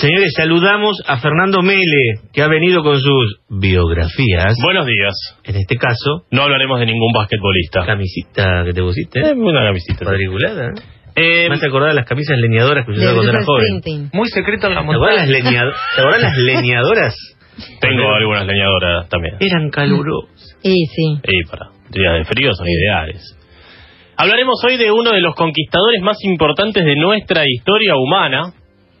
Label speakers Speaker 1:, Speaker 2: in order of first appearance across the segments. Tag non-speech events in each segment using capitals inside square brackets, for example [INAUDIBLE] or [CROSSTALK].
Speaker 1: Señores, saludamos a Fernando Mele, que ha venido con sus biografías.
Speaker 2: Buenos días.
Speaker 1: En este caso,
Speaker 2: No hablaremos de ningún basquetbolista.
Speaker 1: camisita que te pusiste.
Speaker 2: Eh, una camiseta.
Speaker 1: Cuadriculada. ¿eh? Me hace acordar de las camisas leñadoras que usaba cuando era joven.
Speaker 3: Muy secreto en la
Speaker 1: ¿Te
Speaker 3: montaña.
Speaker 1: ¿Te acuerdas las [LAUGHS] leñadoras?
Speaker 2: tengo algunas leñadoras también.
Speaker 1: Eran calurosas.
Speaker 4: Y sí.
Speaker 2: Y para días de frío son ideales. Hablaremos hoy de uno de los conquistadores más importantes de nuestra historia humana,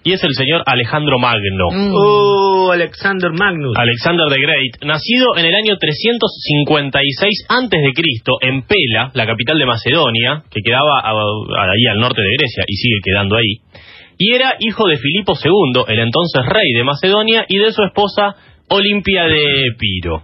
Speaker 2: y es el señor Alejandro Magno.
Speaker 4: Mm.
Speaker 1: Oh, Alexander Magnus.
Speaker 2: Alexander the Great, nacido en el año 356 antes de Cristo en Pela, la capital de Macedonia, que quedaba ahí al norte de Grecia y sigue quedando ahí, y era hijo de Filipo II, el entonces rey de Macedonia, y de su esposa Olimpia de Epiro.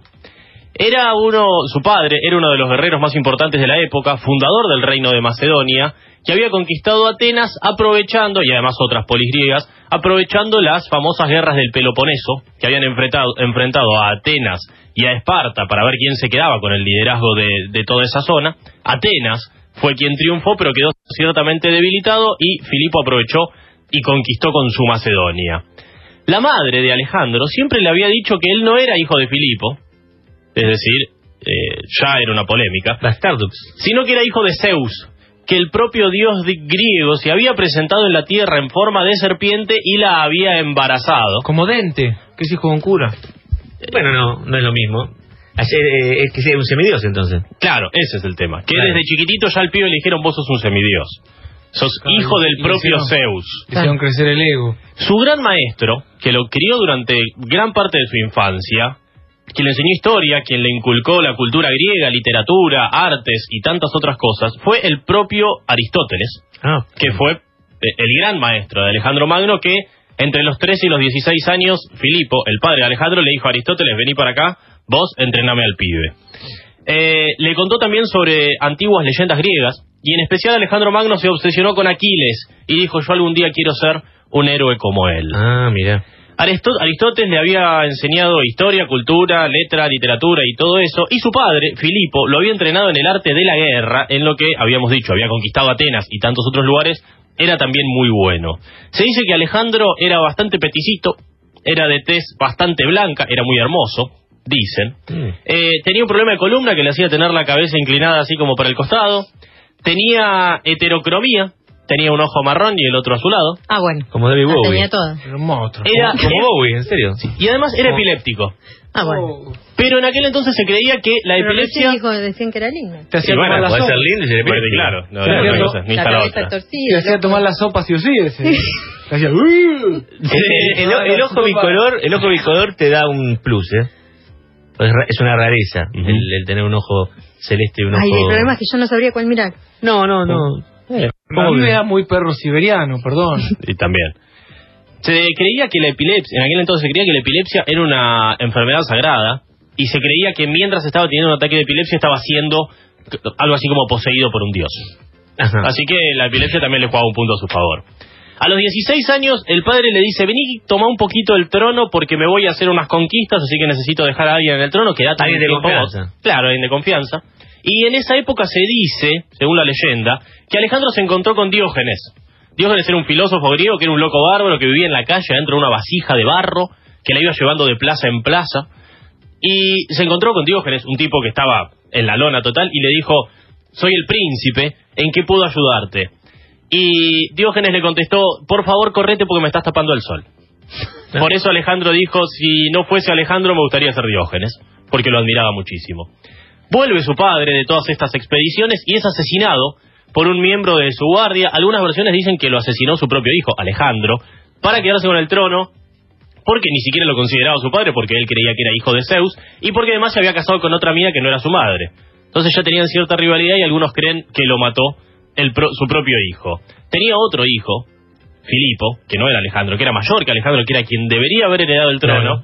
Speaker 2: Era uno, su padre era uno de los guerreros más importantes de la época, fundador del reino de Macedonia, que había conquistado Atenas aprovechando, y además otras polis griegas, aprovechando las famosas guerras del Peloponeso, que habían enfrentado, enfrentado a Atenas y a Esparta para ver quién se quedaba con el liderazgo de, de toda esa zona. Atenas fue quien triunfó, pero quedó ciertamente debilitado, y Filipo aprovechó y conquistó con su Macedonia. La madre de Alejandro siempre le había dicho que él no era hijo de Filipo, es decir, eh, ya era una polémica,
Speaker 1: Bastardux.
Speaker 2: sino que era hijo de Zeus, que el propio dios griego se había presentado en la tierra en forma de serpiente y la había embarazado.
Speaker 3: Como Dente, que es hijo de un cura.
Speaker 1: Bueno, no, no es lo mismo. Ayer, eh, es que sea un semidios entonces.
Speaker 2: Claro, ese es el tema. Que
Speaker 1: Claro.
Speaker 2: desde chiquitito ya al pibe le dijeron vos sos un semidios. Sos
Speaker 3: Claro,
Speaker 2: hijo del propio
Speaker 3: hicieron-
Speaker 2: Zeus.
Speaker 3: Hicieron crecer el ego.
Speaker 2: Su gran maestro, que lo crió durante gran parte de su infancia, quien le enseñó historia, quien le inculcó la cultura griega, literatura, artes y tantas otras cosas, fue el propio Aristóteles,
Speaker 1: Ah,
Speaker 2: que fue eh, el gran maestro de Alejandro Magno, que entre los 13 y los 16 años, Filipo, el padre de Alejandro, le dijo a Aristóteles, vení para acá, vos entrename al pibe. Eh, le contó también sobre antiguas leyendas griegas, y en especial Alejandro Magno se obsesionó con Aquiles, y dijo, yo algún día quiero ser un héroe como él.
Speaker 1: Ah, mira.
Speaker 2: Aristó- Aristóteles le había enseñado historia, cultura, letra, literatura y todo eso, y su padre, Filipo, lo había entrenado en el arte de la guerra, en lo que habíamos dicho, había conquistado Atenas y tantos otros lugares, era también muy bueno. Se dice que Alejandro era bastante peticito, era de tez bastante blanca, era muy hermoso, dicen.
Speaker 1: Mm.
Speaker 2: Eh, tenía un problema de columna que le hacía tener la cabeza inclinada así como para el costado. Tenía heterocromía, tenía un ojo marrón y el otro azulado.
Speaker 4: Ah, bueno.
Speaker 1: Como David Bowie.
Speaker 4: tenía toda.
Speaker 3: Era un monstruo.
Speaker 2: Era,
Speaker 1: Como Bowie, en serio.
Speaker 2: y además era epiléptico.
Speaker 4: Ah, bueno.
Speaker 2: Pero en aquel entonces se creía que la
Speaker 4: Pero
Speaker 2: epilepsia...
Speaker 4: dijo, decían que era lindo.
Speaker 3: Te hacía
Speaker 2: Sí, bueno,
Speaker 3: tomar la
Speaker 1: Puede
Speaker 3: sopa.
Speaker 1: ser lindo y ser epiléptico.
Speaker 2: claro, no,
Speaker 3: Sí,
Speaker 2: no,
Speaker 3: cierto.
Speaker 2: no, esa, ni
Speaker 4: la cabeza
Speaker 2: otra.
Speaker 3: Te
Speaker 4: torcida.
Speaker 3: hacía
Speaker 4: loco.
Speaker 3: tomar la sopa si ese. Te hacía... "Uh".
Speaker 1: El, el- el ojo bicolor, el ojo bicolor te da un plus, ¿eh? Es, ra- es una rareza
Speaker 2: Ujú.
Speaker 1: el, el tener un ojo celeste y un ojo.
Speaker 4: Ay, el problema es que yo no sabría cuál mirar.
Speaker 1: No, no, no. Eh,
Speaker 3: A
Speaker 1: ¿cómo
Speaker 3: mí
Speaker 1: que?
Speaker 3: me da muy perro siberiano, perdón. [LAUGHS]
Speaker 2: Y también. Se creía que la epilepsia, en aquel entonces se creía que la epilepsia era una enfermedad sagrada y se creía que mientras estaba teniendo un ataque de epilepsia estaba siendo algo así como poseído por un dios.
Speaker 1: Ajá.
Speaker 2: Así que la epilepsia también le jugaba un punto a su favor. A los 16 años, el padre le dice, vení, toma un poquito el trono porque me voy a hacer unas conquistas, así que necesito dejar a alguien en el trono, quédate
Speaker 1: Alguien de
Speaker 2: tiempo vos".
Speaker 1: confianza.
Speaker 2: Claro, alguien de confianza. Y en esa época se dice, según la leyenda, que Alejandro se encontró con Diógenes. Diógenes era un filósofo griego que era un loco bárbaro que vivía en la calle dentro de una vasija de barro, que la iba llevando de plaza en plaza. Y se encontró con Diógenes, un tipo que estaba en la lona total, y le dijo, soy el príncipe, ¿en qué puedo ayudarte? Y Diógenes le contestó, por favor correte porque me estás tapando el sol. [LAUGHS] Por eso Alejandro dijo, si no fuese Alejandro me gustaría ser Diógenes, porque lo admiraba muchísimo. Vuelve su padre de todas estas expediciones y es asesinado por un miembro de su guardia. Algunas versiones dicen que lo asesinó su propio hijo, Alejandro, para quedarse con el trono, porque ni siquiera lo consideraba su padre, porque él creía que era hijo de Zeus, y porque además se había casado con otra mina que no era su madre. Entonces ya tenían cierta rivalidad y algunos creen que lo mató el pro- su propio hijo. Tenía otro hijo, Filipo, que no era Alejandro, que era mayor que Alejandro, que era quien debería haber heredado el trono.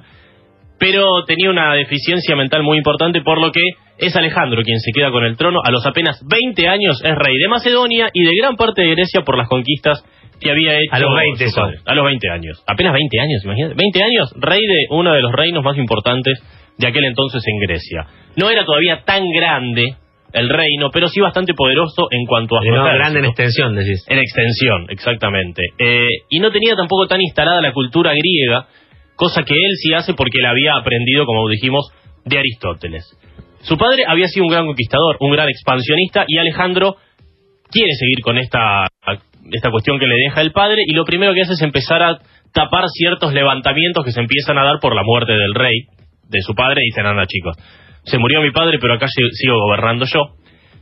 Speaker 2: Pero tenía una deficiencia mental muy importante, por lo que es Alejandro quien se queda con el trono. A los apenas 20 años es rey de Macedonia y de gran parte de Grecia por las conquistas que había hecho
Speaker 1: A los 20
Speaker 2: su
Speaker 1: son.
Speaker 2: A los 20 años. Apenas 20 años, imagínate. 20 años, rey de uno de los reinos más importantes de aquel entonces en Grecia. No era todavía tan grande el reino, pero sí bastante poderoso en cuanto a ejército.
Speaker 1: grande en extensión, decís.
Speaker 2: En extensión, exactamente. Eh, y no tenía tampoco tan instalada la cultura griega, cosa que él sí hace porque la había aprendido, como dijimos, de Aristóteles. Su padre había sido un gran conquistador, un gran expansionista, y Alejandro quiere seguir con esta, esta cuestión que le deja el padre, y lo primero que hace es empezar a tapar ciertos levantamientos que se empiezan a dar por la muerte del rey, de su padre, y dicen, anda chicos, se murió mi padre, pero acá si- sigo gobernando yo.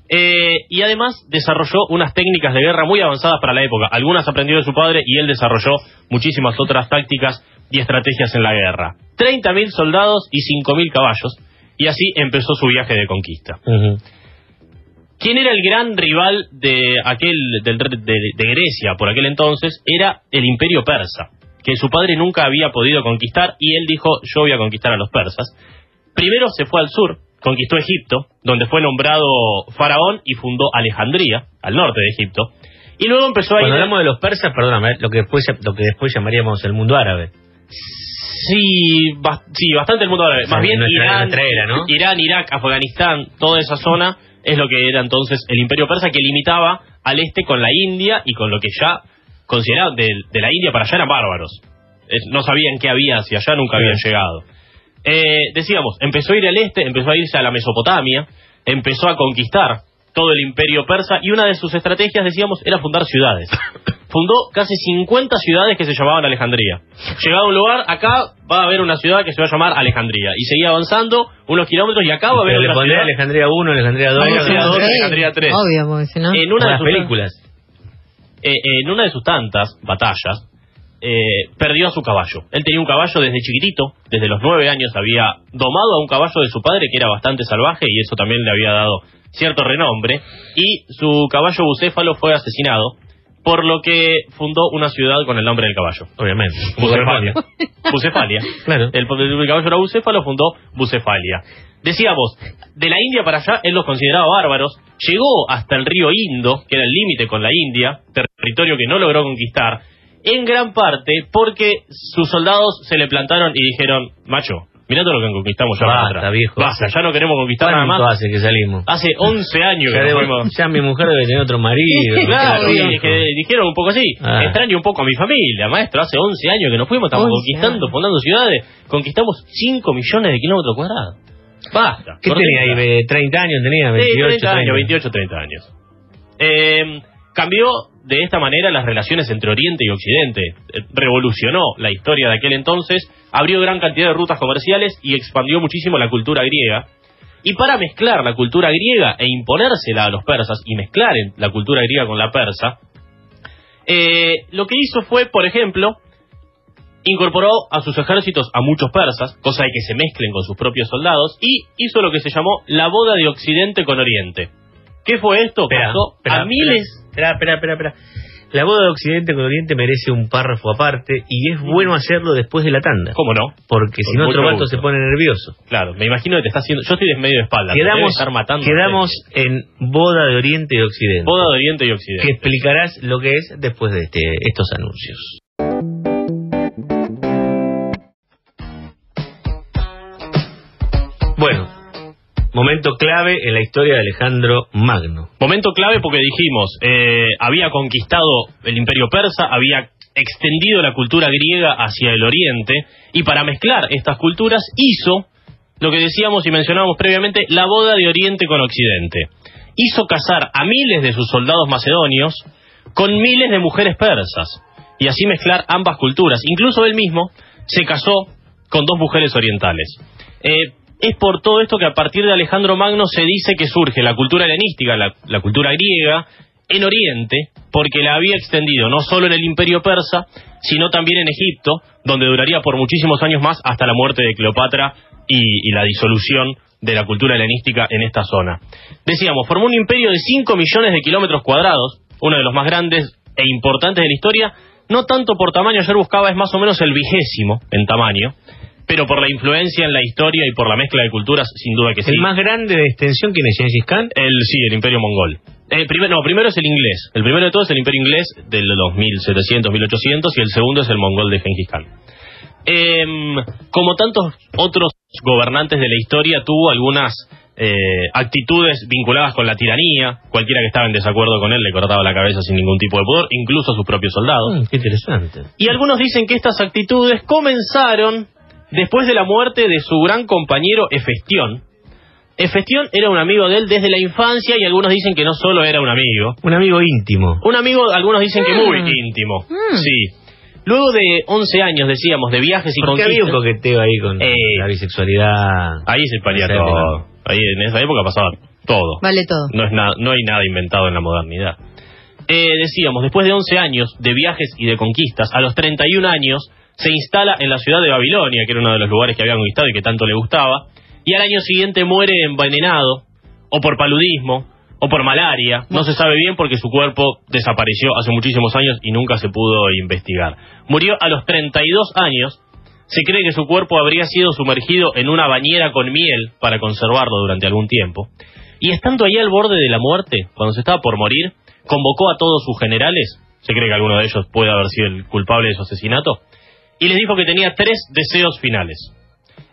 Speaker 2: Eh, y además desarrolló unas técnicas de guerra muy avanzadas para la época. Algunas aprendió de su padre y él desarrolló muchísimas otras tácticas y estrategias en la guerra. 30.000 soldados y 5.000 caballos. Y así empezó su viaje de conquista. ¿Quién era el gran rival de aquel del- de, de Grecia por aquel entonces? Era el imperio persa, que su padre nunca había podido conquistar y él dijo, yo voy a conquistar a los persas. Primero se fue al sur, conquistó Egipto, donde fue nombrado faraón y fundó Alejandría, al norte de Egipto. Y luego empezó a ir...
Speaker 1: Cuando hablamos de los persas, perdóname, lo que después, lo que después llamaríamos el mundo árabe.
Speaker 2: Sí, sí, bastante el mundo árabe. Más bien
Speaker 1: nuestra-
Speaker 2: Irán,
Speaker 1: nuestra era, ¿no?
Speaker 2: Irán, Irak, Afganistán, toda esa zona es lo que era entonces el imperio persa que limitaba al este con la India y con lo que ya consideraban de, de la India para allá eran bárbaros. Es- no sabían qué había hacia allá, nunca habían llegado. Eh, decíamos, empezó a ir al este, empezó a irse a la Mesopotamia, empezó a conquistar todo el imperio persa y una de sus estrategias, decíamos, era fundar ciudades. [LAUGHS] Fundó casi 50 ciudades que se llamaban Alejandría. Llegado a un lugar, acá va a haber una ciudad que se va a llamar Alejandría. Y seguía avanzando unos kilómetros y acá va a haber
Speaker 1: Pero le
Speaker 2: otra
Speaker 1: pondré
Speaker 2: ciudad.
Speaker 1: Alejandría 1, Alejandría 2.
Speaker 2: Alejandría dos,
Speaker 4: Sí,
Speaker 2: Alejandría tres.
Speaker 4: Obvio, porque si no.
Speaker 2: En una, de
Speaker 1: las
Speaker 2: sus,
Speaker 1: películas.
Speaker 2: eh, en una de sus tantas batallas, eh, perdió a su caballo. Él tenía un caballo desde chiquitito, desde los nueve años había domado a un caballo de su padre que era bastante salvaje y eso también le había dado cierto renombre. Y su caballo bucéfalo fue asesinado, por lo que fundó una ciudad con el nombre del caballo.
Speaker 1: Obviamente.
Speaker 2: Bucefalia. [LAUGHS] Bucefalia.
Speaker 1: Claro.
Speaker 2: El, el caballo era bucéfalo, fundó Bucefalia. Decíamos, de la India para allá, él los consideraba bárbaros. Llegó hasta el río Indo, que era el límite con la India, territorio que no logró conquistar, en gran parte porque sus soldados se le plantaron y dijeron, macho, mirá todo lo que conquistamos ya
Speaker 1: Basta,
Speaker 2: para
Speaker 1: viejo.
Speaker 2: Basta, ya no queremos conquistar nada
Speaker 1: ¿Cuánto
Speaker 2: más.
Speaker 1: hace que salimos?
Speaker 2: Hace 11 años que
Speaker 1: Ya,
Speaker 2: nos
Speaker 1: debo-
Speaker 2: fuimos.
Speaker 1: ya mi mujer debe tener otro marido. [LAUGHS]
Speaker 2: Claro, y que dijeron un poco así,
Speaker 1: Ah.
Speaker 2: extraño un poco a mi familia, maestro, hace 11 años que nos fuimos, estamos
Speaker 4: 11
Speaker 2: conquistando,
Speaker 4: años.
Speaker 2: fundando ciudades, conquistamos 5 millones de kilómetros cuadrados. Basta.
Speaker 1: ¿Qué tenía ahí? ¿Ve- ¿30 años tenía?
Speaker 2: Sí,
Speaker 1: 28,
Speaker 2: 30 años,
Speaker 1: 30.
Speaker 2: 28, 30 años. Eh, cambió de esta manera las relaciones entre Oriente y Occidente, eh, revolucionó la historia de aquel entonces, abrió gran cantidad de rutas comerciales y expandió muchísimo la cultura griega. Y para mezclar la cultura griega e imponérsela a los persas y mezclar la cultura griega con la persa, eh, lo que hizo fue, por ejemplo, incorporó a sus ejércitos a muchos persas, cosa de que se mezclen con sus propios soldados, y hizo lo que se llamó la boda de Occidente con Oriente. ¿Qué fue esto? Pasó a miles...
Speaker 1: Espera, espera, espera, espera. La boda de Occidente con Oriente merece un párrafo aparte y es bueno hacerlo después de la tanda.
Speaker 2: ¿Cómo no?
Speaker 1: Porque si no, otro vato se pone nervioso.
Speaker 2: Claro, me imagino que te está haciendo... Yo estoy de medio de espalda.
Speaker 1: Quedamos,
Speaker 2: estar matando.
Speaker 1: quedamos en boda de Oriente y Occidente.
Speaker 2: Boda de Oriente y Occidente.
Speaker 1: que explicarás lo que es después de este, estos anuncios. Momento clave en la historia de Alejandro Magno.
Speaker 2: Momento clave porque dijimos, eh, había conquistado el imperio persa, había extendido la cultura griega hacia el oriente, y para mezclar estas culturas hizo lo que decíamos y mencionábamos previamente, la boda de Oriente con Occidente. Hizo casar a miles de sus soldados macedonios con miles de mujeres persas, y así mezclar ambas culturas. Incluso él mismo se casó con dos mujeres orientales. Eh, es por todo esto que a partir de Alejandro Magno se dice que surge la cultura helenística, la, cultura griega, en Oriente, porque la había extendido no solo en el imperio persa, sino también en Egipto, donde duraría por muchísimos años más hasta la muerte de Cleopatra y, y la disolución de la cultura helenística en esta zona. Decíamos, formó un imperio de 5 millones de kilómetros cuadrados, uno de los más grandes e importantes de la historia, no tanto por tamaño, ayer buscaba, es más o menos el vigésimo en tamaño, pero por la influencia en la historia y por la mezcla de culturas, sin duda que sí.
Speaker 1: El más grande de extensión, ¿quién es Gengis Khan?
Speaker 2: El, sí, el imperio mongol. Eh, primero, no, primero es el inglés. El primero de todo es el imperio inglés de los 1700, 1800 y el segundo es el mongol de Gengis Khan. Em, como tantos otros gobernantes de la historia, tuvo algunas eh, actitudes vinculadas con la tiranía. Cualquiera que estaba en desacuerdo con él le cortaba la cabeza sin ningún tipo de pudor, incluso a sus propios soldados.
Speaker 1: Mm, qué interesante.
Speaker 2: Y algunos dicen que estas actitudes comenzaron después de la muerte de su gran compañero Efestión. Efestión era un amigo de él desde la infancia y algunos dicen que no solo era un amigo.
Speaker 1: Un amigo íntimo.
Speaker 2: Un amigo, algunos dicen que muy
Speaker 4: Mm.
Speaker 2: íntimo.
Speaker 4: Mm.
Speaker 2: Sí. Luego de 11 años, decíamos, de viajes y
Speaker 1: Porque había un
Speaker 2: conquistas.
Speaker 1: coqueteo ahí con
Speaker 2: Eh.
Speaker 1: la bisexualidad.
Speaker 2: Ahí se paría todo. Ahí en esa época pasaba todo.
Speaker 4: Vale todo.
Speaker 2: No, es nada, no hay nada inventado en la modernidad. Eh, decíamos, después de 11 años de viajes y de conquistas, a los 31 años se instala en la ciudad de Babilonia, que era uno de los lugares que había conquistado y que tanto le gustaba, y al año siguiente muere envenenado, o por paludismo, o por malaria, no se sabe bien porque su cuerpo desapareció hace muchísimos años y nunca se pudo investigar. Murió a los 32 años, se cree que su cuerpo habría sido sumergido en una bañera con miel para conservarlo durante algún tiempo. Y estando ahí al borde de la muerte, cuando se estaba por morir, convocó a todos sus generales, se cree que alguno de ellos puede haber sido el culpable de su asesinato, y les dijo que tenía tres deseos finales.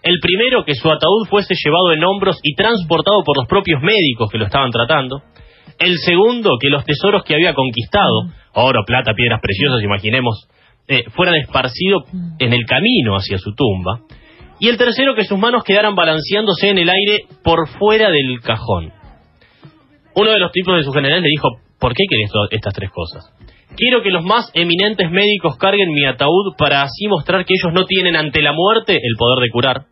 Speaker 2: El primero, que su ataúd fuese llevado en hombros y transportado por los propios médicos que lo estaban tratando. El segundo, que los tesoros que había conquistado, oro, plata, piedras preciosas, imaginemos, eh, fueran esparcidos en el camino hacia su tumba. Y el tercero, que sus manos quedaran balanceándose en el aire por fuera del cajón. Uno de los tipos de sus generales le dijo, ¿por qué querés estas tres cosas? Quiero que los más eminentes médicos carguen mi ataúd para así mostrar que ellos no tienen ante la muerte el poder de curar.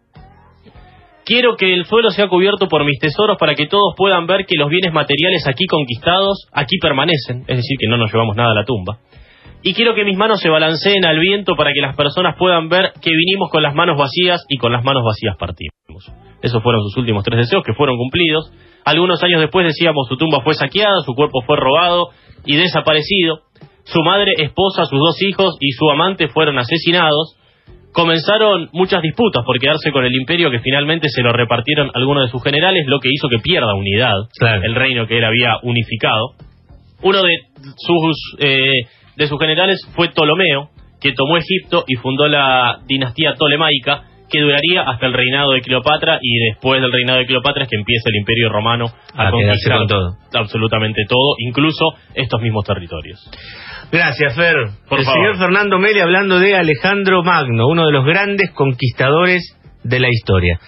Speaker 2: Quiero que el suelo sea cubierto por mis tesoros para que todos puedan ver que los bienes materiales aquí conquistados, aquí permanecen, es decir, que no nos llevamos nada a la tumba. Y quiero que mis manos se balanceen al viento para que las personas puedan ver que vinimos con las manos vacías y con las manos vacías partimos. Esos fueron sus últimos tres deseos que fueron cumplidos. Algunos años después decíamos su tumba fue saqueada, su cuerpo fue robado y desaparecido. Su madre, esposa, sus dos hijos y su amante fueron asesinados. Comenzaron muchas disputas por quedarse con el imperio que finalmente se lo repartieron algunos de sus generales, lo que hizo que pierda unidad
Speaker 1: Claro.
Speaker 2: el reino que él había unificado. Uno de sus, eh, de sus generales fue Ptolomeo, que tomó Egipto y fundó la dinastía tolemaica, que duraría hasta el reinado de Cleopatra, y después del reinado de Cleopatra es que empieza el imperio romano a, conquistar
Speaker 1: con todo.
Speaker 2: absolutamente todo, incluso estos mismos territorios.
Speaker 1: Gracias, Fer.
Speaker 2: Por
Speaker 1: el
Speaker 2: favor.
Speaker 1: señor Fernando Meli hablando de Alejandro Magno, uno de los grandes conquistadores de la historia.